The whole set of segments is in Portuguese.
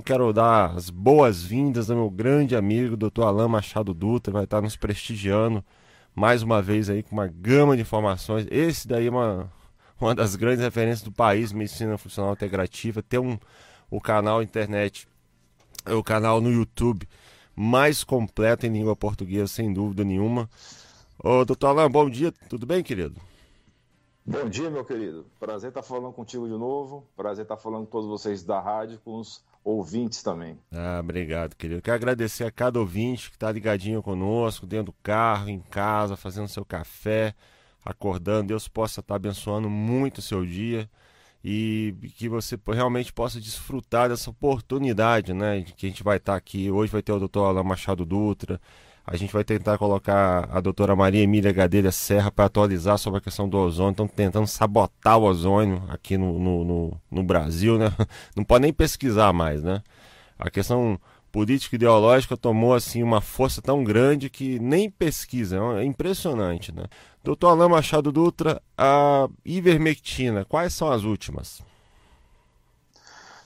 quero dar as boas-vindas ao meu grande amigo, Dr. Alain Machado Dutra, vai estar nos prestigiando mais uma vez aí com uma gama de informações. Esse daí é uma, uma das grandes referências do país, medicina funcional integrativa, ter um o canal internet, o canal no YouTube mais completo em língua portuguesa, sem dúvida nenhuma. Ô, doutor Alain, bom dia, tudo bem, querido? Bom dia, meu querido. Prazer estar falando contigo de novo. Prazer estar falando com todos vocês da rádio, com os ouvintes também. Ah, obrigado, querido. Quero agradecer a cada ouvinte que está ligadinho conosco, dentro do carro, em casa, fazendo seu café, acordando. Deus possa estar abençoando muito o seu dia e que você realmente possa desfrutar dessa oportunidade, né? Que a gente vai estar aqui. Hoje vai ter o doutor Alain Machado Dutra a gente vai tentar colocar a doutora Maria Emília Gadelha Serra para atualizar sobre a questão do ozônio. Estão tentando sabotar o ozônio aqui no, no, no, no, Brasil, né? Não pode nem pesquisar mais, né? A questão política ideológica tomou assim uma força tão grande que nem pesquisa. É impressionante, né? Doutor Alain Machado Dutra, a ivermectina, quais são as últimas?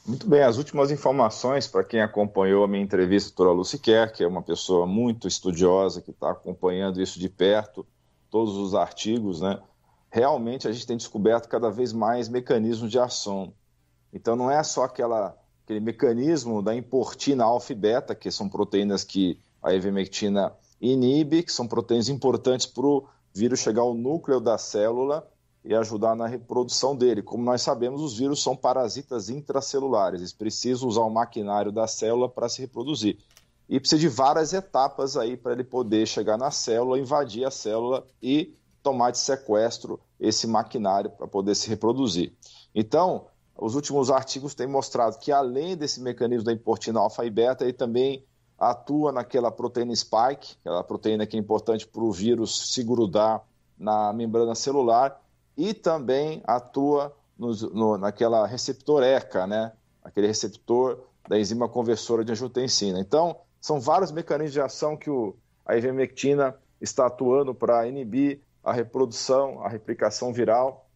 Muito bem, as últimas informações para quem acompanhou a minha entrevista doutora Lucy Kerr, que é uma pessoa muito estudiosa, que está acompanhando isso de perto, todos os artigos, né? Realmente a gente tem descoberto cada vez mais mecanismos de ação. Então não é só aquela, aquele mecanismo da importina alfa e beta, que são proteínas que a ivermectina inibe, que são proteínas importantes para o vírus chegar ao núcleo da célula e ajudar na reprodução dele. Como nós sabemos, os vírus são parasitas intracelulares, eles precisam usar o maquinário da célula para se reproduzir. E precisa de várias etapas aí para ele poder chegar na célula, invadir a célula e tomar de sequestro esse maquinário para poder se reproduzir. Então, os últimos artigos têm mostrado que além desse mecanismo da importina alfa e beta, ele também atua naquela proteína spike, aquela proteína que é importante para o vírus se grudar na membrana celular e também atua no, naquela receptor ECA, né? aquele receptor da enzima conversora de angiotensina. Então, são vários mecanismos de ação que o, a ivermectina está atuando para inibir a reprodução, a replicação viral.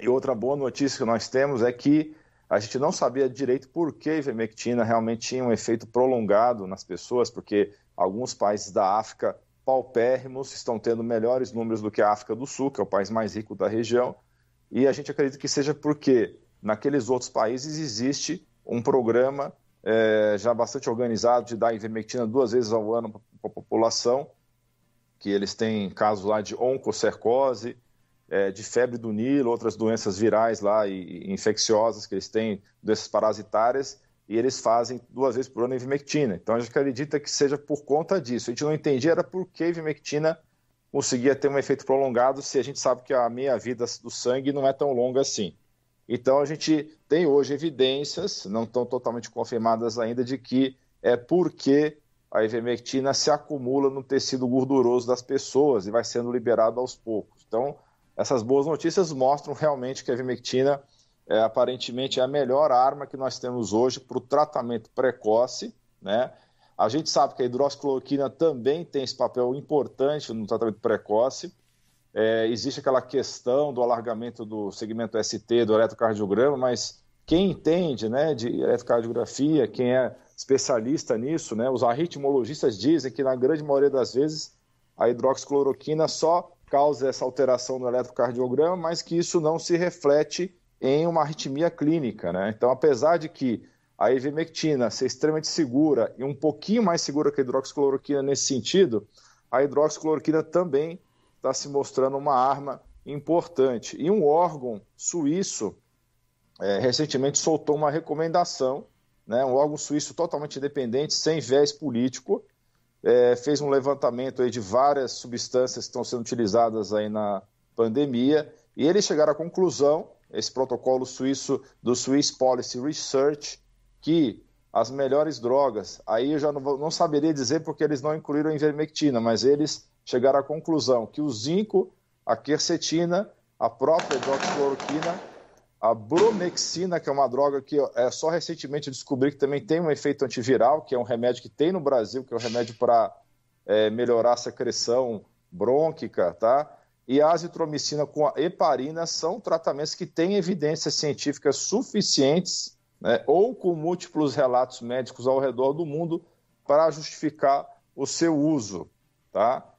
E outra boa notícia que nós temos é que a gente não sabia direito por que a ivermectina realmente tinha um efeito prolongado nas pessoas, porque alguns países da África paupérrimos, estão tendo melhores números do que a África do Sul, que é o país mais rico da região, e a gente acredita que seja porque naqueles outros países existe um programa é, já bastante organizado de dar ivermectina duas vezes ao ano para a população, que eles têm casos lá de oncocercose, é, de febre do Nilo, outras doenças virais lá e, e infecciosas que eles têm, doenças parasitárias, e eles fazem duas vezes por ano ivermectina. Então a gente acredita que seja por conta disso. A gente não entendia era por que a ivermectina conseguia ter um efeito prolongado se a gente sabe que a meia-vida do sangue não é tão longa assim. Então a gente tem hoje evidências, não estão totalmente confirmadas ainda, de que é porque a ivermectina se acumula no tecido gorduroso das pessoas e vai sendo liberado aos poucos. Então essas boas notícias mostram realmente que a ivermectina é, aparentemente é a melhor arma que nós temos hoje para o tratamento precoce, né? A gente sabe que a hidroxicloroquina também tem esse papel importante no tratamento precoce. É, existe aquela questão do alargamento do segmento ST do eletrocardiograma, mas quem entende né, de eletrocardiografia, quem é especialista nisso, né, os arritmologistas dizem que na grande maioria das vezes a hidroxicloroquina só causa essa alteração no eletrocardiograma, mas que isso não se reflete em uma arritmia clínica. Né? Então, apesar de que a ivermectina ser extremamente segura e um pouquinho mais segura que a hidroxicloroquina nesse sentido, a hidroxicloroquina também está se mostrando uma arma importante. E um órgão suíço é, recentemente soltou uma recomendação, né, um órgão suíço totalmente independente, sem viés político, é, fez um levantamento aí de várias substâncias que estão sendo utilizadas aí na pandemia, e eles chegaram à conclusão esse protocolo suíço do Swiss Policy Research, que as melhores drogas, aí eu já não, não saberia dizer porque eles não incluíram a ivermectina, mas eles chegaram à conclusão que o zinco, a quercetina, a própria hidroxicloroquina, a bromexina, que é uma droga que é só recentemente descobri que também tem um efeito antiviral, que é um remédio que tem no Brasil, que é um remédio para é, melhorar a secreção brônquica, tá? E a azitromicina com a heparina são tratamentos que têm evidências científicas suficientes né, ou com múltiplos relatos médicos ao redor do mundo para justificar o seu uso, tá?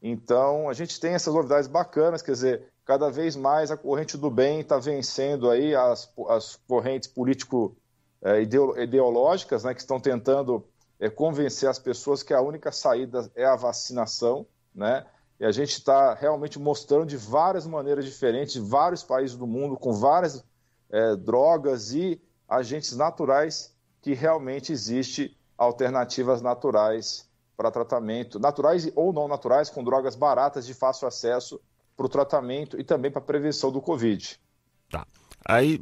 Então, a gente tem essas novidades bacanas, quer dizer, cada vez mais a corrente do bem está vencendo aí as, as correntes político-ideológicas, é, né, que estão tentando é, convencer as pessoas que a única saída é a vacinação, né? E a gente está realmente mostrando de várias maneiras diferentes, vários países do mundo, com várias é, drogas e agentes naturais, que realmente existe alternativas naturais para tratamento, naturais ou não naturais, com drogas baratas de fácil acesso para o tratamento e também para a prevenção do Covid. Tá. Aí,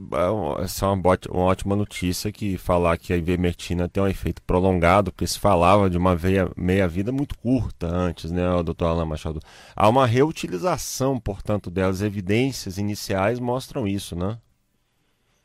é essa é uma, uma, ótima notícia que falar que a ivermectina tem um efeito prolongado, porque se falava de uma meia-vida muito curta antes, né, doutor Alain Machado? Há uma reutilização, portanto, delas. Evidências iniciais mostram isso, né?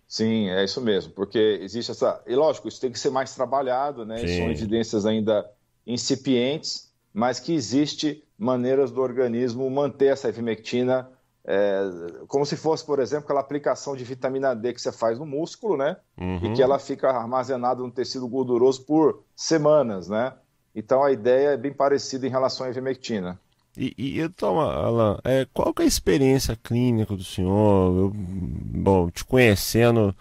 Sim, é isso mesmo, porque existe essa. E lógico, isso tem que ser mais trabalhado, né? Sim. São evidências ainda incipientes, mas que existe maneiras do organismo manter essa ivermectina é, como se fosse, por exemplo, aquela aplicação de vitamina D que você faz no músculo, né? Uhum. E que ela fica armazenada no tecido gorduroso por semanas, né? Então a ideia é bem parecida em relação à ivermectina. E, e então, Alan, é, qual que é a experiência clínica do senhor? Eu, bom, te conhecendo,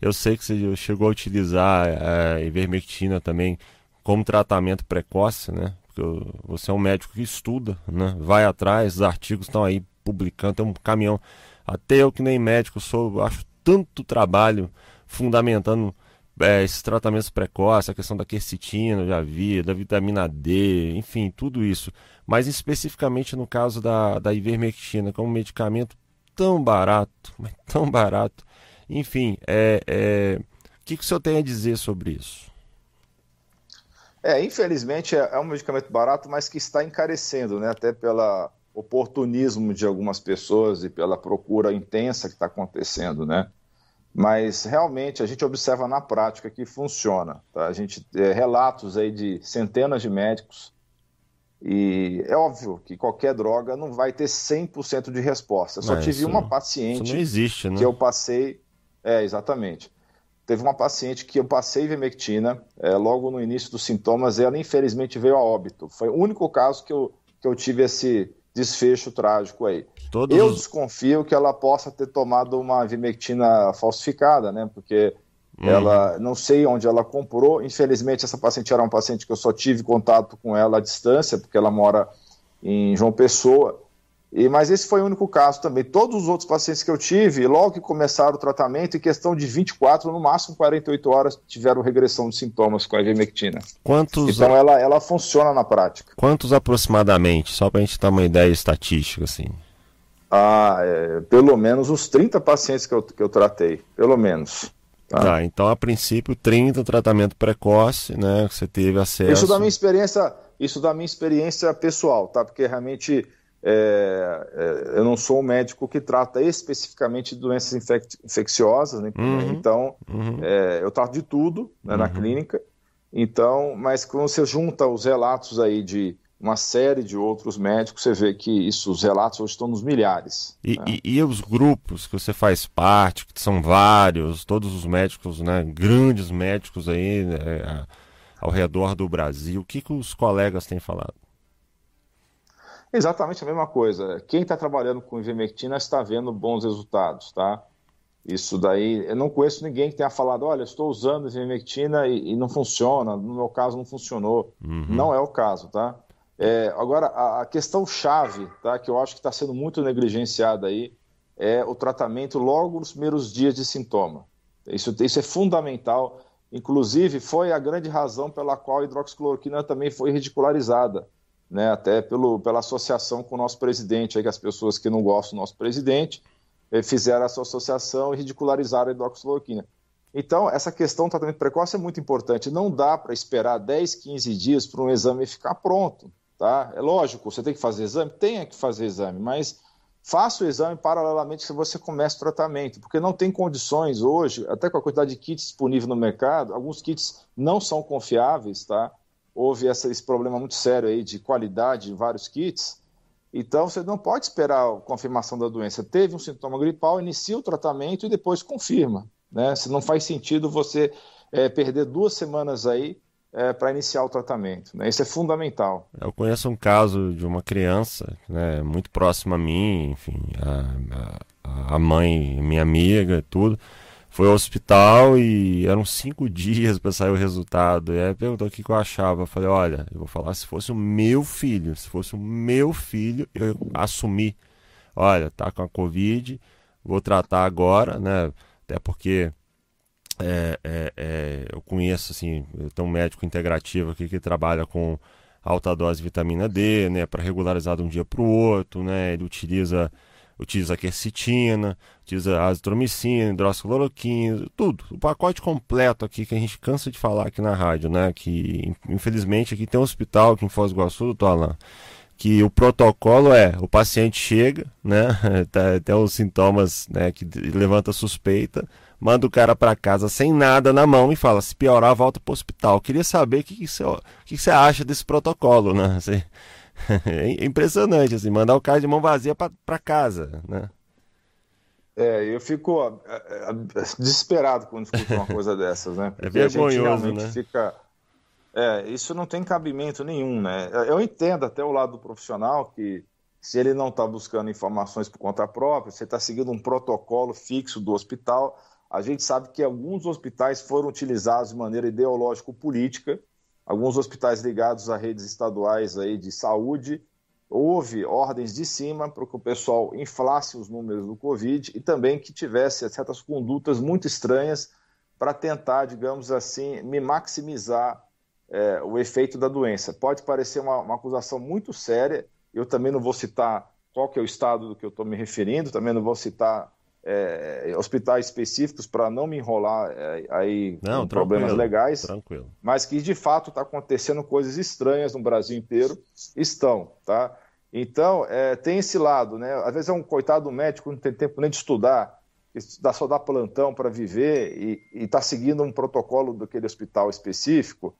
eu sei que você chegou a utilizar é, a ivermectina também como tratamento precoce, né? Porque você é um médico que estuda, né? Vai atrás, os artigos estão aí publicando, tem um caminhão. Até eu que nem médico sou, acho tanto trabalho fundamentando é, esses tratamentos precoces, a questão da quercetina, já vi, da vitamina D, enfim, tudo isso. Mas especificamente no caso da, da ivermectina, que é um medicamento tão barato, mas tão barato. Enfim, é, é... o que, que o senhor tem a dizer sobre isso? É, infelizmente é, é um medicamento barato, mas que está encarecendo, né? Até pela oportunismo de algumas pessoas e pela procura intensa que está acontecendo, né? Mas realmente a gente observa na prática que funciona. Tá? A gente é, relatos aí de centenas de médicos e é óbvio que qualquer droga não vai ter 100% de resposta. Eu só é, tive uma paciente existe, né? que eu passei, é exatamente Teve uma paciente que eu passei ivermectina é, logo no início dos sintomas e ela infelizmente veio a óbito. Foi o único caso que eu, que eu tive esse desfecho trágico aí. Todos... Eu desconfio que ela possa ter tomado uma ivermectina falsificada, né? Porque hum. ela, não sei onde ela comprou. Infelizmente essa paciente era uma paciente que eu só tive contato com ela à distância, porque ela mora em João Pessoa. E, mas esse foi o único caso também. Todos os outros pacientes que eu tive, logo que começaram o tratamento, em questão de 24, no máximo 48 horas, tiveram regressão de sintomas com a ivermectina. Quantos... Então ela, ela funciona na prática. Quantos aproximadamente? Só para a gente ter uma ideia estatística, assim. Ah, é, pelo menos os 30 pacientes que eu, que eu tratei, pelo menos. Tá? tá, então a princípio 30 tratamento precoce, né? Que você teve acesso. Isso da minha experiência, isso da minha experiência pessoal, tá? Porque realmente é, é, eu não sou um médico que trata especificamente de doenças infec infecciosas, né? uhum, então uhum. É, eu trato de tudo né, uhum. na clínica. Então, mas quando você junta os relatos aí de uma série de outros médicos, você vê que isso, os relatos hoje estão nos milhares. E, né? e, e os grupos que você faz parte, que são vários, todos os médicos, né, grandes médicos aí né, ao redor do Brasil, o que, que os colegas têm falado? Exatamente a mesma coisa. Quem está trabalhando com ivermectina está vendo bons resultados, tá? Isso daí, eu não conheço ninguém que tenha falado, olha, estou usando ivermectina e, e não funciona, no meu caso não funcionou. Uhum. Não é o caso, tá? É, agora, a, a, questão chave, tá, que eu acho que está sendo muito negligenciada aí, é o tratamento logo nos primeiros dias de sintoma. Isso, isso é fundamental. Inclusive, foi a grande razão pela qual a hidroxicloroquina também foi ridicularizada né, até pelo, pela associação com o nosso presidente, aí, que as pessoas que não gostam do nosso presidente eh, fizeram essa associação e ridicularizaram a hidroxicloroquina. Então, essa questão do tratamento precoce é muito importante. Não dá para esperar 10, 15 dias para um exame ficar pronto. Tá? É lógico, você tem que fazer exame? Tenha que fazer exame, mas faça o exame paralelamente se você começa o tratamento, porque não tem condições hoje, até com a quantidade de kits disponível no mercado, alguns kits não são confiáveis, tá? Houve essa, esse problema muito sério aí de qualidade de vários kits. Então, você não pode esperar a confirmação da doença. Teve um sintoma gripal, inicia o tratamento e depois confirma. né? Se não faz sentido você é, perder duas semanas aí é, para iniciar o tratamento. Né? Isso é fundamental. Eu conheço um caso de uma criança né, muito próxima a mim, enfim, a, a mãe, minha amiga, tudo. Foi ao hospital e eram cinco dias para sair o resultado. E aí perguntou o que, que eu achava. Eu falei: olha, eu vou falar se fosse o meu filho. Se fosse o meu filho, eu assumi. Olha, tá com a Covid, vou tratar agora, né? Até porque é, é, é, eu conheço, assim, eu tenho um médico integrativo aqui que trabalha com alta dose de vitamina D, né, para regularizar de um dia para o outro, né, ele utiliza utiliza quercetina, utiliza azitromicina, hidroxicloroquina, tudo, o pacote completo aqui que a gente cansa de falar aqui na rádio, né, que infelizmente aqui tem um hospital aqui em Foz do Iguaçu, doutor Alain, que o protocolo é, o paciente chega, né, tá, tem os sintomas, né, que levanta suspeita, manda o cara para casa sem nada na mão e fala: se piorar, volta para o hospital. Queria saber o que, você, que, que acha desse protocolo, né? é impressionante, assim, mandar o cara de mão vazia para casa, né? É, eu fico desesperado quando escuto uma coisa dessas, né? É Porque é vergonhoso, né? Fica... É, isso não tem cabimento nenhum, né? Eu entendo até o lado do profissional que se ele não está buscando informações por conta própria, você está seguindo um protocolo fixo do hospital, a gente sabe que alguns hospitais foram utilizados de maneira ideológico-política, alguns hospitais ligados a redes estaduais aí de saúde, houve ordens de cima para que o pessoal inflasse os números do Covid e também que tivesse certas condutas muito estranhas para tentar, digamos assim, me maximizar é, o efeito da doença. Pode parecer uma, uma acusação muito séria, eu também não vou citar qual que é o estado do que eu estou me referindo, também não vou citar é, hospitais específicos para não me enrolar é, aí não, com problemas legais, tranquilo. mas que de fato está acontecendo coisas estranhas no Brasil inteiro, estão, tá? Então, é, tem esse lado, né? Às vezes é um coitado do médico, não tem tempo nem de estudar, dá só dá plantão para viver e está seguindo um protocolo daquele hospital específico.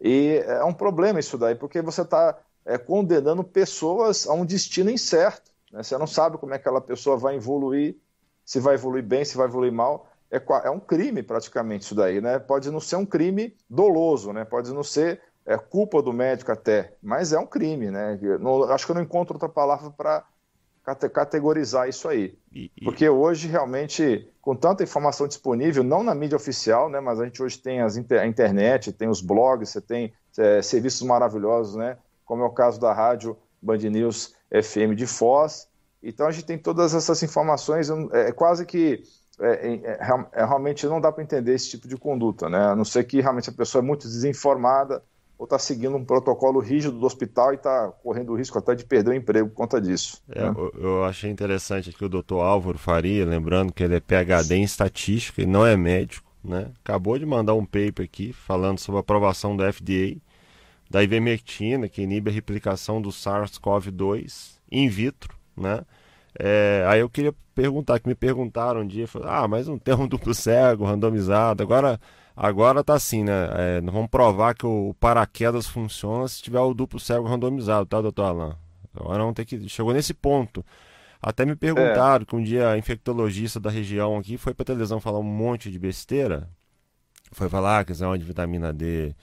E é um problema isso daí, porque você está é, condenando pessoas a um destino incerto. Né? Você não sabe como é que aquela pessoa vai evoluir se vai evoluir bem, se vai evoluir mal. É, é um crime praticamente isso daí, né? Pode não ser um crime doloso, né? Pode não ser é, culpa do médico até, mas é um crime, né? Não, acho que eu não encontro outra palavra para categorizar isso aí. E, e... Porque hoje, realmente, com tanta informação disponível, não na mídia oficial, né, mas a gente hoje tem as inter... a internet, tem os blogs, você tem é, serviços maravilhosos, né, como é o caso da rádio Band News FM de Foz, então a gente tem todas essas informações, é, é quase que é, é, é realmente não dá para entender esse tipo de conduta, né? A não ser que realmente a pessoa é muito desinformada ou está seguindo um protocolo rígido do hospital e está correndo o risco até de perder o emprego por conta disso. É, né? eu, eu, achei interessante aqui o doutor Álvaro Faria, lembrando que ele é PhD em estatística e não é médico, né? Acabou de mandar um paper aqui falando sobre a aprovação da FDA da ivermectina, que inibe a replicação do SARS-CoV-2 in vitro né? É, aí eu queria perguntar, que me perguntaram um dia, ah, mas não tem um duplo cego randomizado, agora agora tá assim, né? É, vamos provar que o paraquedas funciona se tiver o duplo cego randomizado, tá, doutor Alain? Agora não tem que. Chegou nesse ponto. Até me perguntaram é. que um dia a infectologista da região aqui foi pra televisão falar um monte de besteira. Foi falar que esse de vitamina D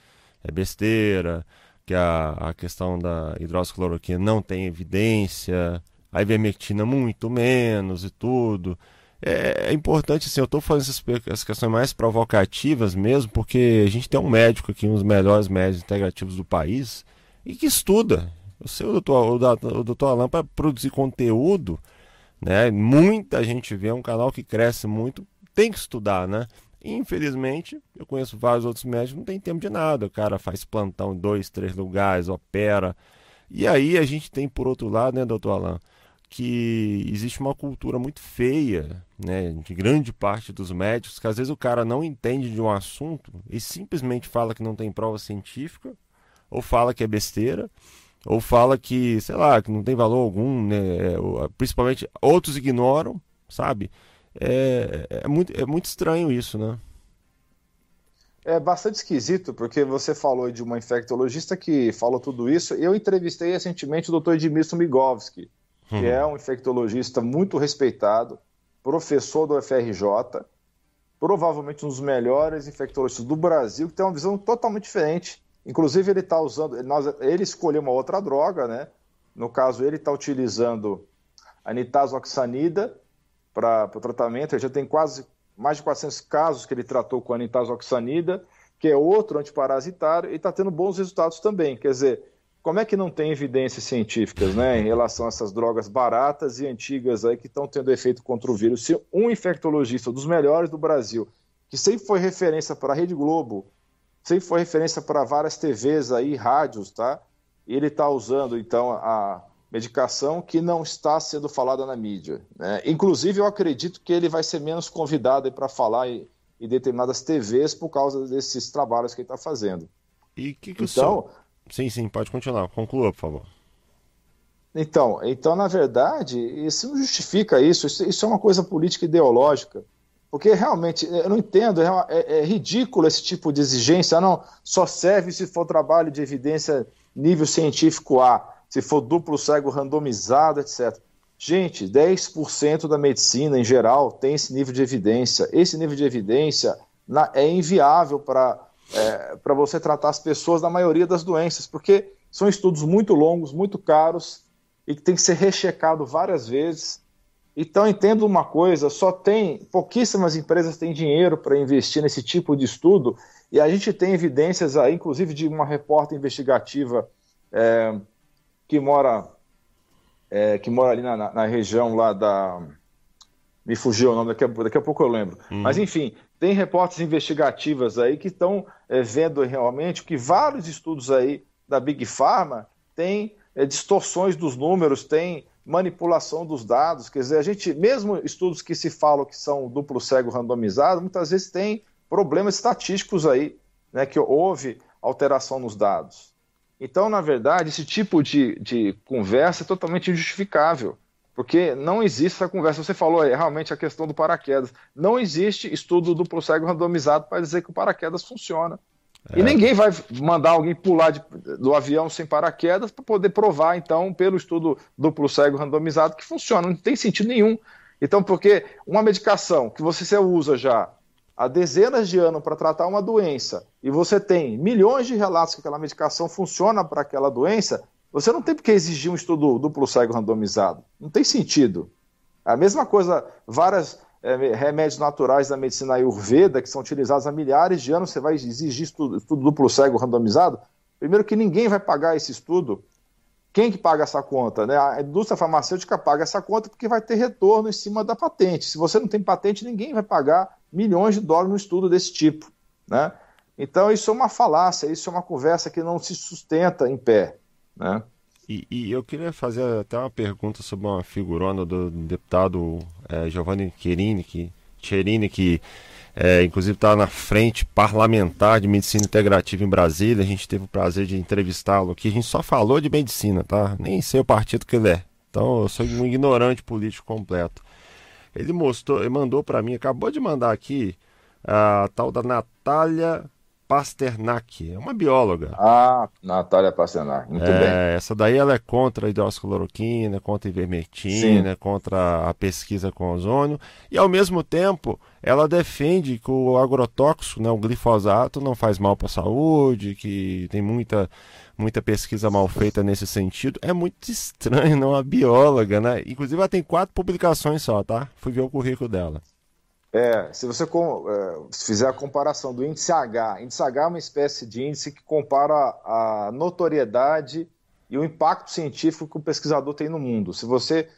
é besteira, que a, a questão da hidroxicloroquina não tem evidência a ivermectina muito menos e tudo. É, é importante, assim, eu estou fazendo essas, questões mais provocativas mesmo, porque a gente tem um médico aqui, um dos melhores médicos integrativos do país, e que estuda. Eu sei o doutor, o doutor Alain para produzir conteúdo, né? Muita gente vê, é um canal que cresce muito, tem que estudar, né? Infelizmente, eu conheço vários outros médicos, não tem tempo de nada. O cara faz plantão em dois, três lugares, opera. E aí a gente tem, por outro lado, né, doutor Alain, que existe uma cultura muito feia, né, de grande parte dos médicos, que às vezes o cara não entende de um assunto e simplesmente fala que não tem prova científica, ou fala que é besteira, ou fala que, sei lá, que não tem valor algum, né, é, principalmente outros ignoram, sabe? É, é, muito, é muito estranho isso, né? É bastante esquisito, porque você falou de uma infectologista que falou tudo isso. Eu entrevistei recentemente o Dr. Edmilson Migovski, que é um infectologista muito respeitado, professor do FRJ, provavelmente um dos melhores infectologistas do Brasil, que tem uma visão totalmente diferente. Inclusive, ele está usando, ele escolheu uma outra droga, né? No caso, ele está utilizando a nitazoxanida para o tratamento. Ele já tem quase mais de 400 casos que ele tratou com a nitazoxanida, que é outro antiparasitário, e está tendo bons resultados também. Quer dizer, como é que não tem evidências científicas né, em relação a essas drogas baratas e antigas aí que estão tendo efeito contra o vírus? Se um infectologista, dos melhores do Brasil, que sempre foi referência para a Rede Globo, sempre foi referência para várias TVs aí, rádios, tá? E ele está usando, então, a medicação que não está sendo falada na mídia. Né? Inclusive, eu acredito que ele vai ser menos convidado para falar em, em, determinadas TVs por causa desses trabalhos que ele está fazendo. E que que então, o senhor Sim, sim, pode continuar. Conclua, por favor. Então, então, na verdade, isso não justifica isso. Isso, isso é uma coisa política ideológica. Porque realmente, eu não entendo, é, é, é, ridículo esse tipo de exigência. Não, só serve se for trabalho de evidência nível científico A, se for duplo cego randomizado, etc. Gente, 10% da medicina em geral tem esse nível de evidência. Esse nível de evidência na, é inviável para é, para você tratar as pessoas da maioria das doenças, porque são estudos muito longos, muito caros e que tem que ser rechecado várias vezes. Então entendo uma coisa, só tem pouquíssimas empresas têm dinheiro para investir nesse tipo de estudo e a gente tem evidências aí, inclusive de uma repórter investigativa é, que mora é, que mora ali na, na, região lá da me fugiu o nome, daqui a, daqui a pouco eu lembro. Uhum. Mas enfim, tem repórteres investigativas aí que estão é, vendo realmente que vários estudos aí da Big Pharma têm é, distorções dos números, tem manipulação dos dados. Quer dizer, a gente, mesmo estudos que se falam que são duplo cego randomizado, muitas vezes tem problemas estatísticos aí, né, que houve alteração nos dados. Então, na verdade, esse tipo de, de conversa é totalmente injustificável. Porque não existe essa conversa. Você falou aí, realmente a questão do paraquedas. Não existe estudo duplo cego randomizado para dizer que o paraquedas funciona. É. E ninguém vai mandar alguém pular de, do avião sem paraquedas para poder provar, então, pelo estudo duplo cego randomizado, que funciona. Não tem sentido nenhum. Então, porque uma medicação que você usa já há dezenas de anos para tratar uma doença e você tem milhões de relatos que aquela medicação funciona para aquela doença, você não tem por que exigir um estudo duplo cego randomizado. Não tem sentido. A mesma coisa, vários é, remédios naturais da medicina ayurveda, que são utilizados há milhares de anos, você vai exigir estudo, estudo duplo cego randomizado? Primeiro que ninguém vai pagar esse estudo. Quem que paga essa conta? Né? A indústria farmacêutica paga essa conta porque vai ter retorno em cima da patente. Se você não tem patente, ninguém vai pagar milhões de dólares no estudo desse tipo. Né? Então, isso é uma falácia, isso é uma conversa que não se sustenta em pé. Né? E, e, eu queria fazer até uma pergunta sobre uma figurona do deputado é, Giovanni Cherini, que, Cherini, que é, inclusive está na frente parlamentar de medicina integrativa em Brasília. A gente teve o prazer de entrevistá-lo aqui. A gente só falou de medicina, tá? Nem sei o partido que ele é. Então eu sou um ignorante político completo. Ele mostrou, ele mandou para mim, acabou de mandar aqui a tal da Natália Pasternak, é uma bióloga. Ah, Natália Pasternak, muito é, bem. Essa daí ela é contra a hidroxicloroquina, contra a ivermectina, Sim. contra a pesquisa com ozônio, e ao mesmo tempo ela defende que o agrotóxico, né, o glifosato, não faz mal para a saúde, que tem muita, muita pesquisa mal feita nesse sentido. É muito estranho, não? A bióloga, né? Inclusive ela tem quatro publicações só, tá? Fui ver o currículo dela. É, se você é, se fizer a comparação do índice H, índice H é uma espécie de índice que compara a notoriedade e o impacto científico que o pesquisador tem no mundo. Se você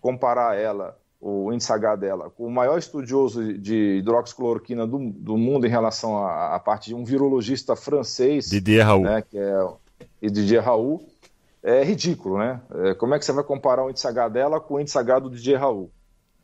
comparar ela, o índice H dela, com o maior estudioso de hidroxicloroquina do, do mundo em relação à, parte de um virologista francês, Didier Raoult, né, que é Didier Raoult, é ridículo, né? É, como é que você vai comparar o índice H dela com o índice H do Didier Raoult?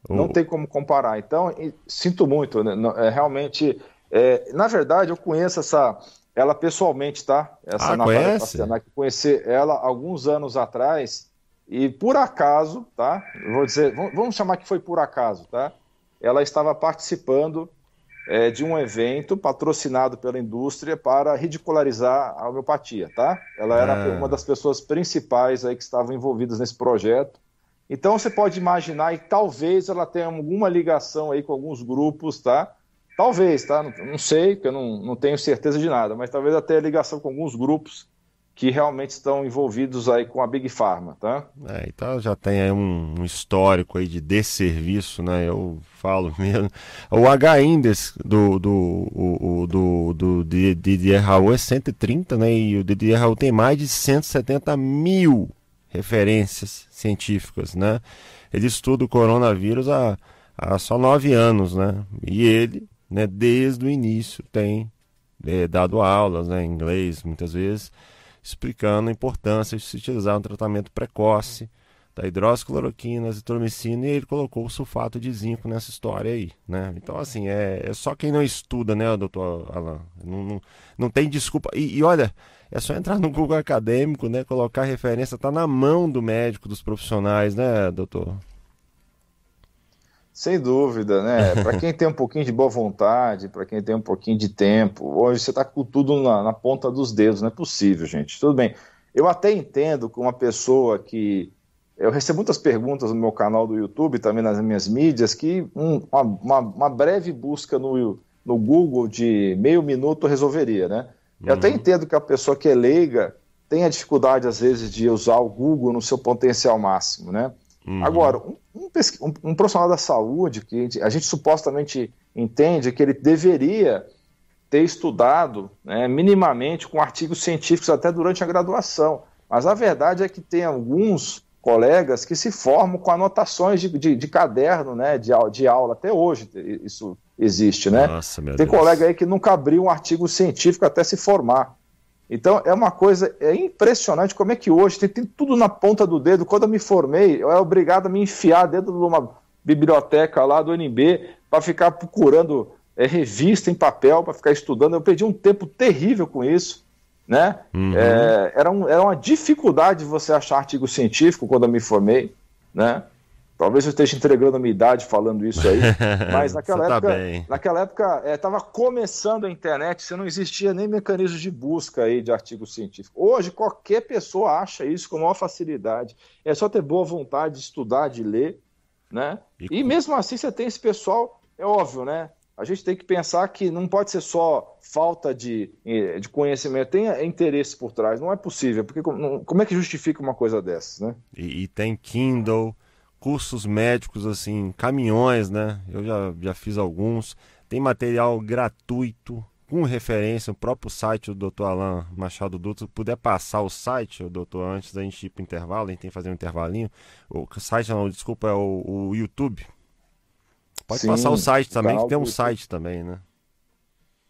Não tem como comparar. Então, sinto muito, né? é, realmente. É, na verdade, eu conheço essa, ela pessoalmente, tá? Essa ah, Natália conhece? Pasternak, conheci ela alguns anos atrás e por acaso, tá? Vou dizer, vamos chamar que foi por acaso, tá? Ela estava participando é, de um evento patrocinado pela indústria para ridicularizar a homeopatia, tá? Ela era ah. uma das pessoas principais aí que estavam envolvidas nesse projeto. Então você pode imaginar e talvez ela tenha alguma ligação aí com alguns grupos, tá? Talvez, tá? Não, não sei, porque eu não, não tenho certeza de nada, mas talvez até ligação com alguns grupos que realmente estão envolvidos aí com a Big Pharma, tá? É, então já tem aí um, histórico aí de desserviço, né? Eu falo mesmo. O H-Index do, do, o, do, do, Raul é 130, né? E o Didier Raul tem mais de 170 mil referências científicas, né? Ele estuda o coronavírus há, há só nove anos, né? E ele, né, desde o início, tem é, dado aulas né, em inglês, muitas vezes, explicando a importância de se utilizar um tratamento precoce da hidroxicloroquina, azitromicina, e ele colocou o sulfato de zinco nessa história aí, né? Então, assim, é, é só quem não estuda, né, doutor Alan? Não, não, não tem desculpa. E, e, olha, é só entrar no Google acadêmico, né, colocar referência, tá na mão do médico, dos profissionais, né, doutor? Sem dúvida, né? Para quem tem um pouquinho de boa vontade, para quem tem um pouquinho de tempo, hoje você está com tudo na, na, ponta dos dedos, não é possível, gente. Tudo bem. Eu até entendo que uma pessoa que. Eu recebo muitas perguntas no meu canal do YouTube, também nas minhas mídias, que um, uma, uma, uma, breve busca no, no Google de meio minuto resolveria, né? Eu até uhum. entendo que a pessoa que é leiga tenha dificuldade, às vezes, de usar o Google no seu potencial máximo, né? Uhum. Agora, um, um, um, profissional da saúde, que a gente, a gente, supostamente entende que ele deveria ter estudado né, minimamente com artigos científicos até durante a graduação. Mas a verdade é que tem alguns colegas que se formam com anotações de, de, de caderno, né, de, de aula. Até hoje isso existe, né? Nossa, tem Deus. colega aí que nunca abriu um artigo científico até se formar. Então é uma coisa é impressionante como é que hoje tem, tem, tudo na ponta do dedo. Quando eu me formei, eu era obrigado a me enfiar dentro de uma biblioteca lá do NB para ficar procurando é, revista em papel, para ficar estudando. Eu perdi um tempo terrível com isso. Né? Uhum. É, era, um, era uma dificuldade você achar artigo científico quando eu me formei. Né? Talvez eu esteja entregando a minha idade falando isso aí, mas naquela tá época, bem. naquela época estava é, começando a internet, você não existia nem mecanismo de busca aí de artigo científico. Hoje qualquer pessoa acha isso com maior facilidade. É só ter boa vontade de estudar, de ler, né? E, e mesmo assim você tem esse pessoal, é óbvio, né? A gente tem que pensar que não pode ser só falta de, eh, de conhecimento, tem interesse por trás. Não é possível, porque como é que justifica uma coisa dessas, né? E, e tem Kindle cursos médicos, assim, caminhões, né? Eu já, já fiz alguns. Tem material gratuito, com referência, o próprio site do Dr. Alain Machado Dutra. Se puder passar o site, o doutor, antes da gente ir para o intervalo, a gente tem que fazer um intervalinho. O site não, desculpa, é o, o YouTube. Pode Sim, passar o site também, que tem um site também, né?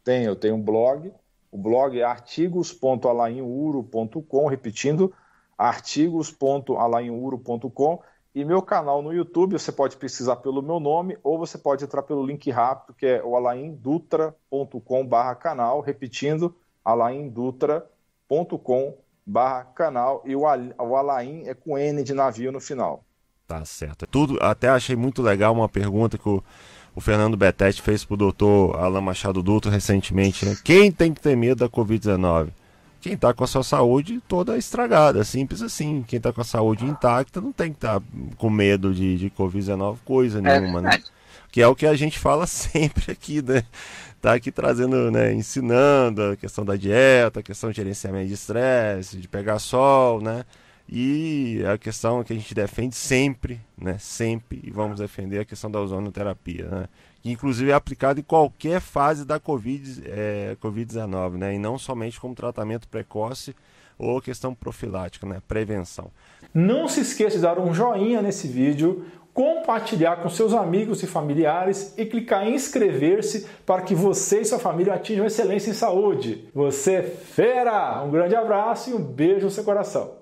Tem, eu tenho um blog. O blog é artigos.alainuro.com, repetindo, artigos.alainuro.com e meu canal no YouTube, você pode pesquisar pelo meu nome ou você pode entrar pelo link rápido que é o alaindutra.com/barra canal, repetindo, alaindutra.com/barra canal e o, Alain é com N de navio no final. Tá certo. Tudo, até achei muito legal uma pergunta que o, o Fernando Betete fez para o doutor Alain Machado Dutra recentemente. Né? Quem tem que ter medo da Covid-19? Quem está com a sua saúde toda estragada, simples assim. Quem está com a saúde intacta não tem que estar tá com medo de, de Covid-19 coisa é nenhuma, é né? Que é o que a gente fala sempre aqui, né? Tá aqui trazendo, né, ensinando a questão da dieta, a questão de gerenciamento de estresse, de pegar sol, né? E a questão que a gente defende sempre, né? Sempre, e vamos defender a questão da ozonoterapia, né? Inclusive é aplicado em qualquer fase da Covid-19, é, COVID né? e não somente como tratamento precoce ou questão profilática, né? prevenção. Não se esqueça de dar um joinha nesse vídeo, compartilhar com seus amigos e familiares e clicar em inscrever-se para que você e sua família atinjam excelência em saúde. Você é fera! Um grande abraço e um beijo no seu coração.